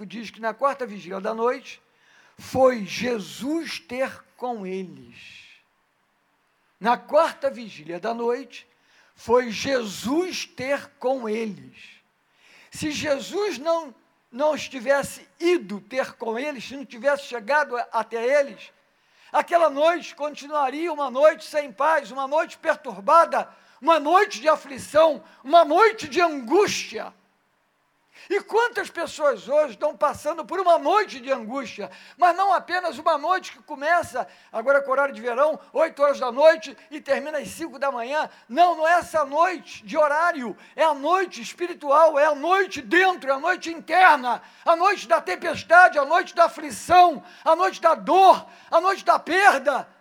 5 diz que na quarta vigília da noite foi Jesus ter com eles. Na quarta vigília da noite foi Jesus ter com eles. Se Jesus não não estivesse ido ter com eles, se não tivesse chegado até eles, aquela noite continuaria uma noite sem paz, uma noite perturbada, uma noite de aflição, uma noite de angústia. E quantas pessoas hoje estão passando por uma noite de angústia, mas não apenas uma noite que começa agora com horário de verão, 8 horas da noite e termina às 5 da manhã. Não, não é essa noite de horário, é a noite espiritual, é a noite dentro, é a noite interna, a noite da tempestade, a noite da aflição, a noite da dor, a noite da perda.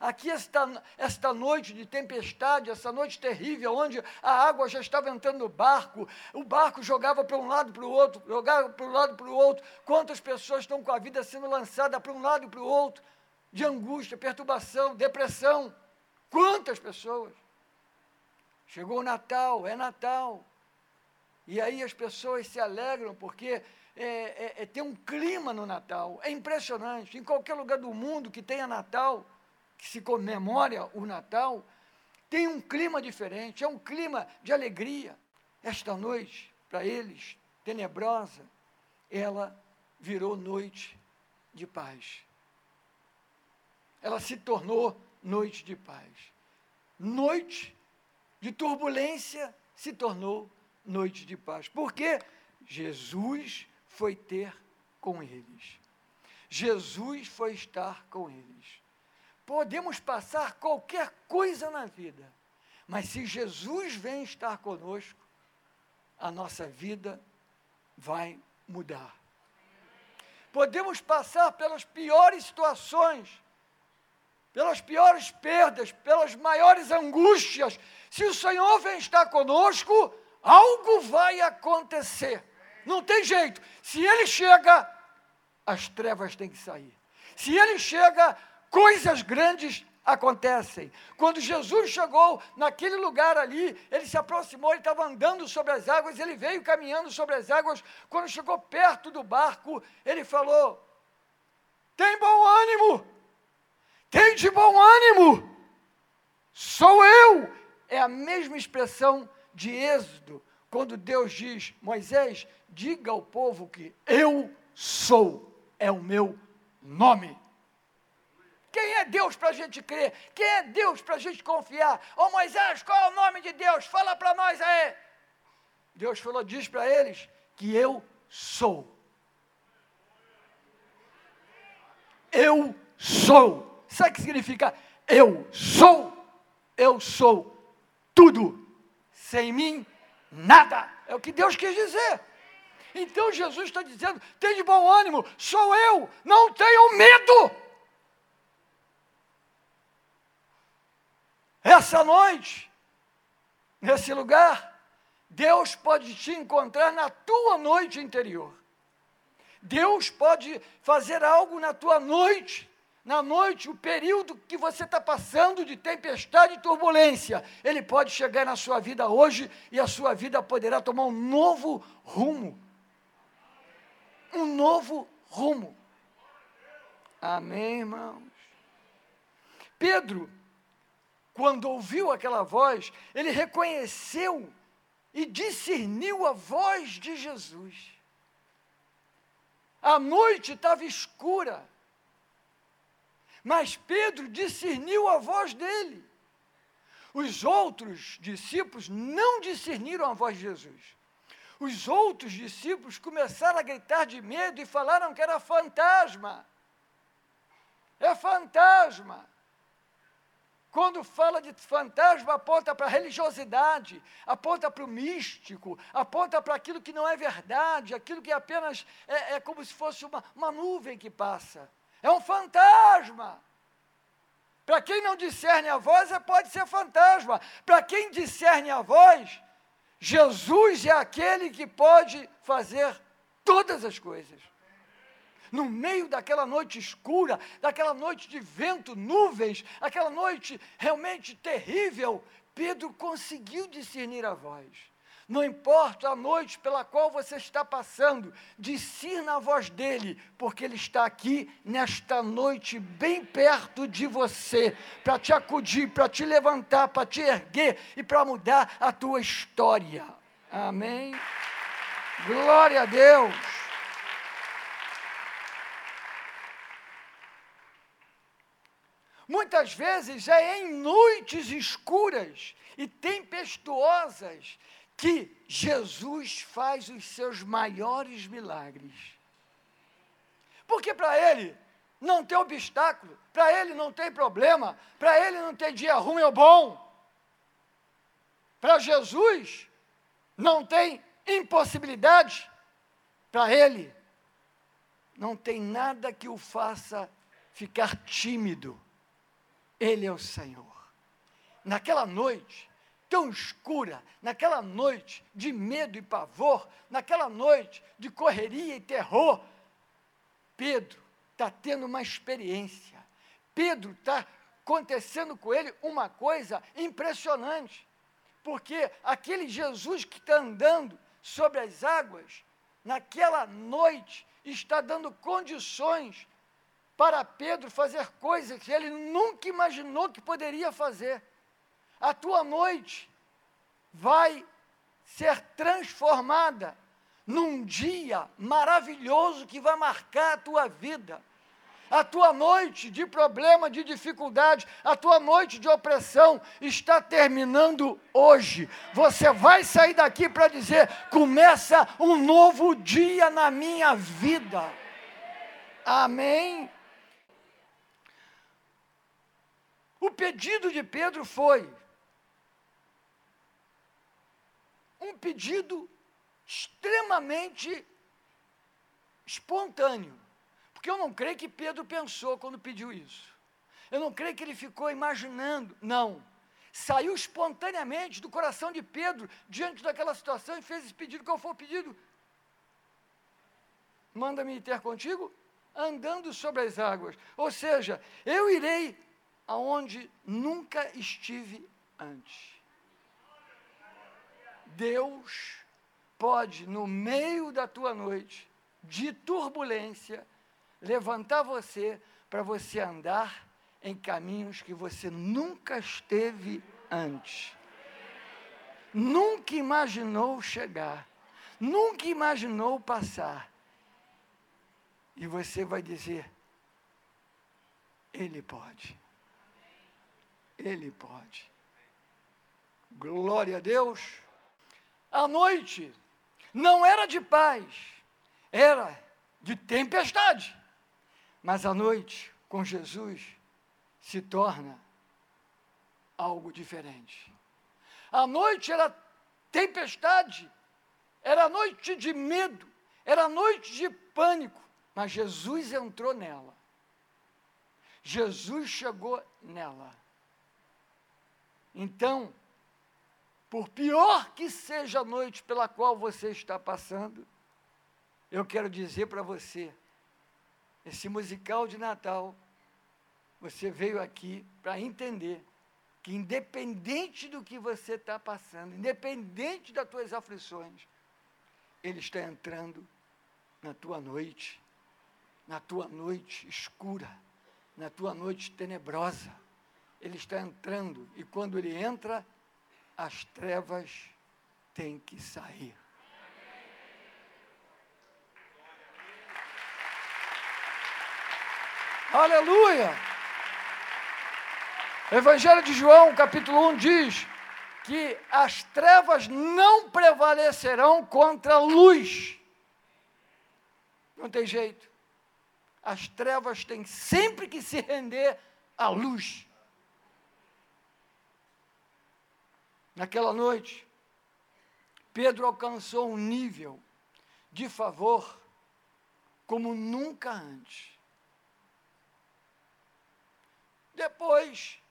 Aqui, esta, esta noite de tempestade, essa noite terrível, onde a água já estava entrando no barco, o barco jogava para um lado para o outro, jogava para um lado para o outro. Quantas pessoas estão com a vida sendo lançada para um lado e para o outro, de angústia, perturbação, depressão? Quantas pessoas? Chegou o Natal, é Natal. E aí as pessoas se alegram porque é, é, é, tem um clima no Natal. É impressionante. Em qualquer lugar do mundo que tenha Natal, que se comemora o Natal, tem um clima diferente, é um clima de alegria. Esta noite, para eles, tenebrosa, ela virou noite de paz. Ela se tornou noite de paz. Noite de turbulência se tornou noite de paz. Porque Jesus foi ter com eles. Jesus foi estar com eles. Podemos passar qualquer coisa na vida, mas se Jesus vem estar conosco, a nossa vida vai mudar. Podemos passar pelas piores situações, pelas piores perdas, pelas maiores angústias. Se o Senhor vem estar conosco, algo vai acontecer. Não tem jeito. Se ele chega, as trevas têm que sair. Se ele chega, coisas grandes acontecem. Quando Jesus chegou naquele lugar ali, ele se aproximou, ele estava andando sobre as águas, ele veio caminhando sobre as águas. Quando chegou perto do barco, ele falou: Tem bom ânimo, tem de bom ânimo, sou eu. É a mesma expressão de Êxodo, quando Deus diz: Moisés, diga ao povo que eu sou, é o meu nome. Quem é Deus para a gente crer? Quem é Deus para a gente confiar? Ô Moisés, qual é o nome de Deus? Fala para nós aí. Deus falou, diz para eles que eu sou. Eu sou. Sabe o que significa? Eu sou. Eu sou tudo. Sem mim, nada. É o que Deus quis dizer. Então Jesus está dizendo: tem de bom ânimo, sou eu, não tenham medo. Essa noite, nesse lugar, Deus pode te encontrar na tua noite interior. Deus pode fazer algo na tua noite, na noite, o período que você está passando de tempestade e turbulência. Ele pode chegar na sua vida hoje e a sua vida poderá tomar um novo rumo. Um novo rumo. Amém, irmãos? Pedro quando ouviu aquela voz, ele reconheceu e discerniu a voz de Jesus. A noite estava escura, mas Pedro discerniu a voz dele. Os outros discípulos não discerniram a voz de Jesus. Os outros discípulos começaram a gritar de medo e falaram que era fantasma. É fantasma. Quando fala de fantasma, aponta para a religiosidade, aponta para o místico, aponta para aquilo que não é verdade, aquilo que apenas é, é como se fosse uma, uma nuvem que passa. É um fantasma. Para quem não discerne a voz, é, pode ser fantasma. Para quem discerne a voz, Jesus é aquele que pode fazer todas as coisas no meio daquela noite escura, daquela noite de vento, nuvens, aquela noite realmente terrível, Pedro conseguiu discernir a voz. não importa a noite pela qual você está passando, discirna a voz dele, porque ele está aqui nesta noite, bem perto de você, para te acudir, para te levantar, para te erguer e para mudar a tua história. Amém? Glória a Deus! Muitas vezes é em noites escuras e tempestuosas que Jesus faz os seus maiores milagres. Porque para ele não tem obstáculo, para ele não tem problema, para ele não tem dia ruim ou bom. Para Jesus não tem impossibilidade, para ele não tem nada que o faça ficar tímido. Ele é o Senhor. Naquela noite, tão escura, naquela noite de medo e pavor, naquela noite de correria e terror, Pedro está tendo uma experiência. Pedro está acontecendo com ele uma coisa impressionante. Porque aquele Jesus que está andando sobre as águas, naquela noite, está dando condições para Pedro fazer coisas que ele nunca imaginou que poderia fazer a tua noite vai ser transformada num dia maravilhoso que vai marcar a tua vida. A tua noite de problema, de dificuldade, a tua noite de opressão está terminando hoje. Você vai sair daqui para dizer: começa um novo dia na minha vida. Amém? O pedido de Pedro foi: um pedido extremamente espontâneo. Porque eu não creio que Pedro pensou quando pediu isso. Eu não creio que ele ficou imaginando. Não. Saiu espontaneamente do coração de Pedro diante daquela situação e fez esse pedido. Qual foi o pedido? Manda-me ter contigo andando sobre as águas. Ou seja, eu irei aonde nunca estive antes. Deus pode, no meio da tua noite de turbulência, levantar você para você andar em caminhos que você nunca esteve antes. Nunca imaginou chegar, nunca imaginou passar. E você vai dizer: Ele pode. Ele pode. Glória a Deus. A noite não era de paz, era de tempestade. Mas a noite com Jesus se torna algo diferente. A noite era tempestade, era noite de medo, era noite de pânico, mas Jesus entrou nela. Jesus chegou nela. Então, por pior que seja a noite pela qual você está passando, eu quero dizer para você, esse musical de Natal, você veio aqui para entender que independente do que você está passando, independente das tuas aflições, Ele está entrando na tua noite, na tua noite escura, na tua noite tenebrosa. Ele está entrando e quando Ele entra, as trevas têm que sair. Aleluia! Evangelho de João, capítulo 1 diz que as trevas não prevalecerão contra a luz. Não tem jeito. As trevas têm sempre que se render à luz. Naquela noite, Pedro alcançou um nível de favor como nunca antes. Depois,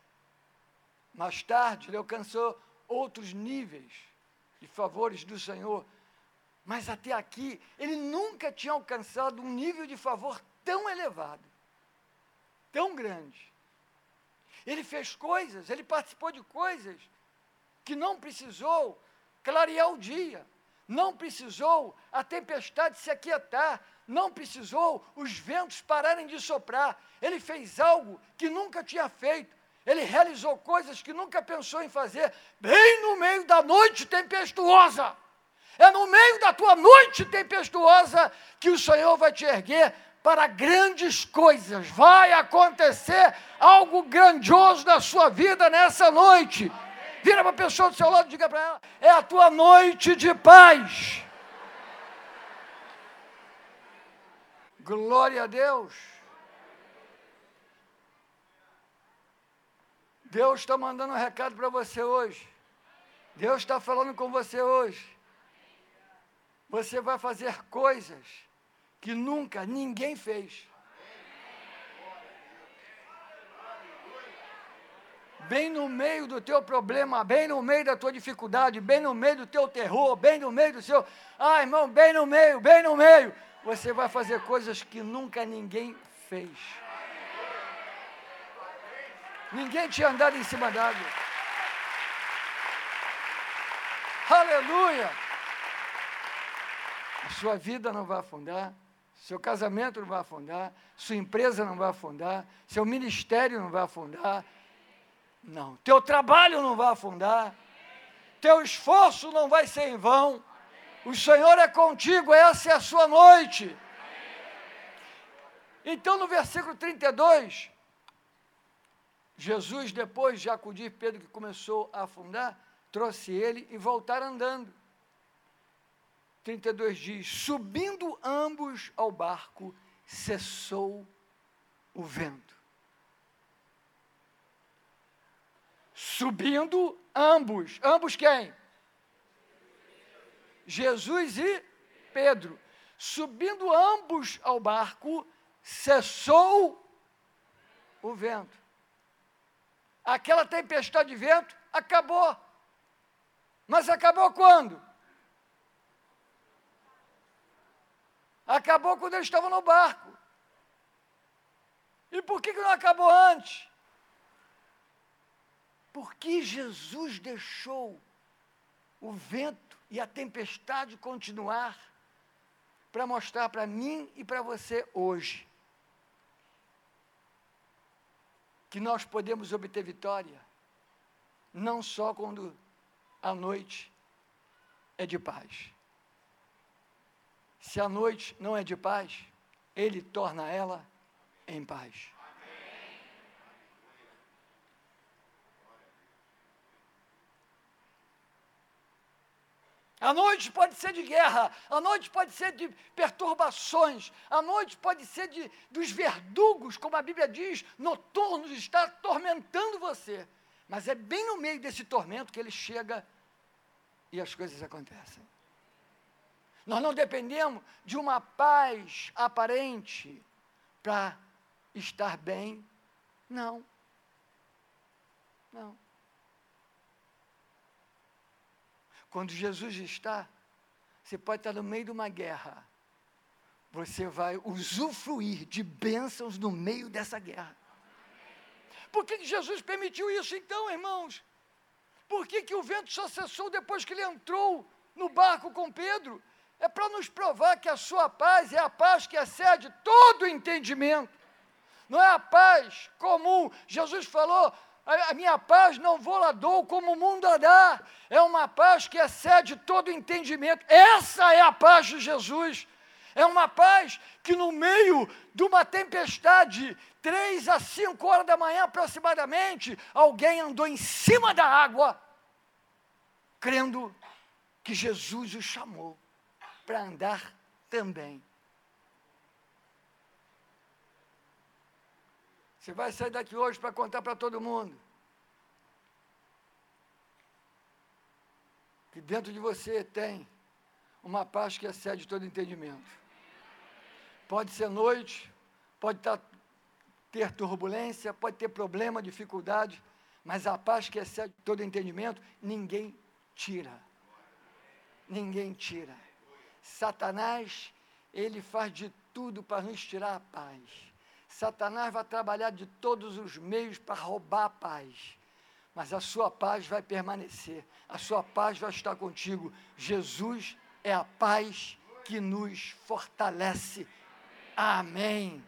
mais tarde, ele alcançou outros níveis de favores do Senhor, mas até aqui ele nunca tinha alcançado um nível de favor tão elevado, tão grande. Ele fez coisas, ele participou de coisas que não precisou clarear o dia, não precisou a tempestade se aquietar, não precisou os ventos pararem de soprar. Ele fez algo que nunca tinha feito. Ele realizou coisas que nunca pensou em fazer, bem no meio da noite tempestuosa. É no meio da tua noite tempestuosa que o Senhor vai te erguer para grandes coisas. Vai acontecer algo grandioso na sua vida nessa noite. Vira para a pessoa do seu lado e diga para ela: é a tua noite de paz. Glória a Deus. Deus está mandando um recado para você hoje. Deus está falando com você hoje. Você vai fazer coisas que nunca ninguém fez. Bem no meio do teu problema, bem no meio da tua dificuldade, bem no meio do teu terror, bem no meio do seu. Ah, irmão, bem no meio, bem no meio. Você vai fazer coisas que nunca ninguém fez. Ninguém tinha andado em cima d'água. Aleluia! A sua vida não vai afundar, seu casamento não vai afundar, sua empresa não vai afundar, seu ministério não vai afundar. Não, teu trabalho não vai afundar, teu esforço não vai ser em vão. O Senhor é contigo, essa é a sua noite. Então, no versículo 32, Jesus, depois de acudir Pedro, que começou a afundar, trouxe ele e voltar andando. 32 diz: Subindo ambos ao barco, cessou o vento. Subindo ambos, ambos quem? Jesus e Pedro. Subindo ambos ao barco, cessou o vento. Aquela tempestade de vento acabou. Mas acabou quando? Acabou quando eles estavam no barco. E por que, que não acabou antes? Porque Jesus deixou o vento e a tempestade continuar para mostrar para mim e para você hoje que nós podemos obter vitória não só quando a noite é de paz. Se a noite não é de paz, ele torna ela em paz. A noite pode ser de guerra, a noite pode ser de perturbações, a noite pode ser de, dos verdugos, como a Bíblia diz, noturnos, está atormentando você. Mas é bem no meio desse tormento que ele chega e as coisas acontecem. Nós não dependemos de uma paz aparente para estar bem. Não. Não. Quando Jesus está, você pode estar no meio de uma guerra. Você vai usufruir de bênçãos no meio dessa guerra. Por que Jesus permitiu isso então, irmãos? Por que, que o vento só cessou depois que ele entrou no barco com Pedro? É para nos provar que a sua paz é a paz que excede todo entendimento. Não é a paz comum. Jesus falou: a minha paz não vou lá dou como o mundo a dá. É uma paz que excede todo entendimento. Essa é a paz de Jesus. É uma paz que no meio de uma tempestade, três a cinco horas da manhã aproximadamente, alguém andou em cima da água, crendo que Jesus o chamou para andar também. Você vai sair daqui hoje para contar para todo mundo. Que dentro de você tem uma paz que excede todo entendimento. Pode ser noite, pode tá, ter turbulência, pode ter problema, dificuldade, mas a paz que excede todo entendimento, ninguém tira. Ninguém tira. Satanás, ele faz de tudo para nos tirar a paz. Satanás vai trabalhar de todos os meios para roubar a paz. mas a sua paz vai permanecer, a sua paz vai estar contigo. Jesus é a paz que nos fortalece. Amém.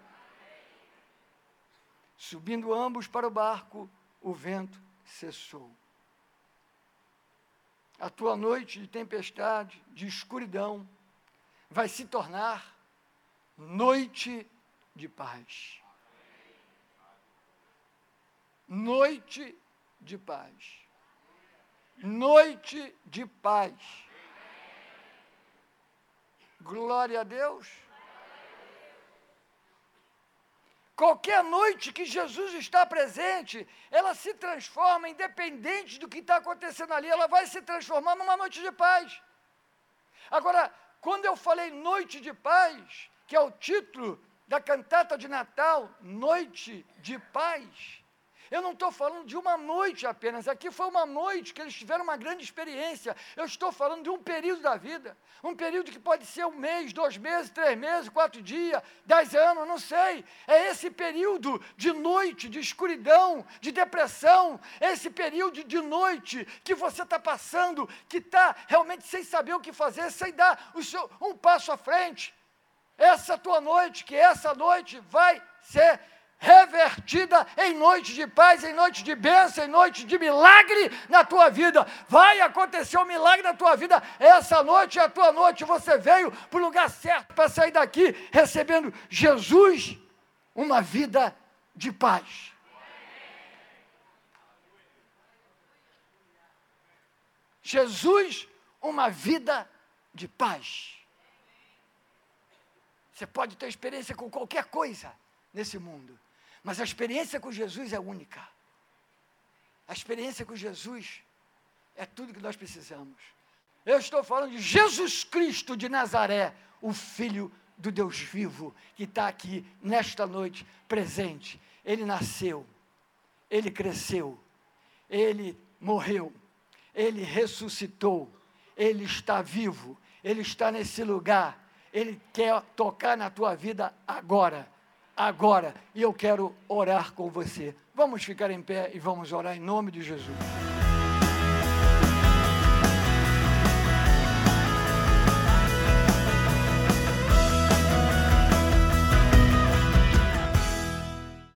Subindo ambos para o barco, o vento cessou. A tua noite de tempestade, de escuridão, vai se tornar noite de paz. Noite de paz. Noite de paz. Glória a Deus. Qualquer noite que Jesus está presente, ela se transforma, independente do que está acontecendo ali, ela vai se transformar numa noite de paz. Agora, quando eu falei noite de paz, que é o título da cantata de Natal, Noite de Paz, eu não estou falando de uma noite apenas, aqui foi uma noite que eles tiveram uma grande experiência. Eu estou falando de um período da vida, um período que pode ser um mês, dois meses, três meses, quatro dias, dez anos, não sei. É esse período de noite, de escuridão, de depressão, esse período de noite que você está passando, que está realmente sem saber o que fazer, sem dar seu, um passo à frente. Essa tua noite, que essa noite vai ser revertida em noite de paz, em noite de bênção, em noite de milagre na tua vida. Vai acontecer um milagre na tua vida. Essa noite é a tua noite. Você veio para o lugar certo para sair daqui recebendo Jesus, uma vida de paz. Jesus, uma vida de paz. Você pode ter experiência com qualquer coisa nesse mundo. Mas a experiência com Jesus é única. A experiência com Jesus é tudo que nós precisamos. Eu estou falando de Jesus Cristo de Nazaré, o Filho do Deus vivo, que está aqui nesta noite presente. Ele nasceu, ele cresceu, ele morreu, ele ressuscitou, ele está vivo, ele está nesse lugar, ele quer tocar na tua vida agora agora. E eu quero orar com você. Vamos ficar em pé e vamos orar em nome de Jesus.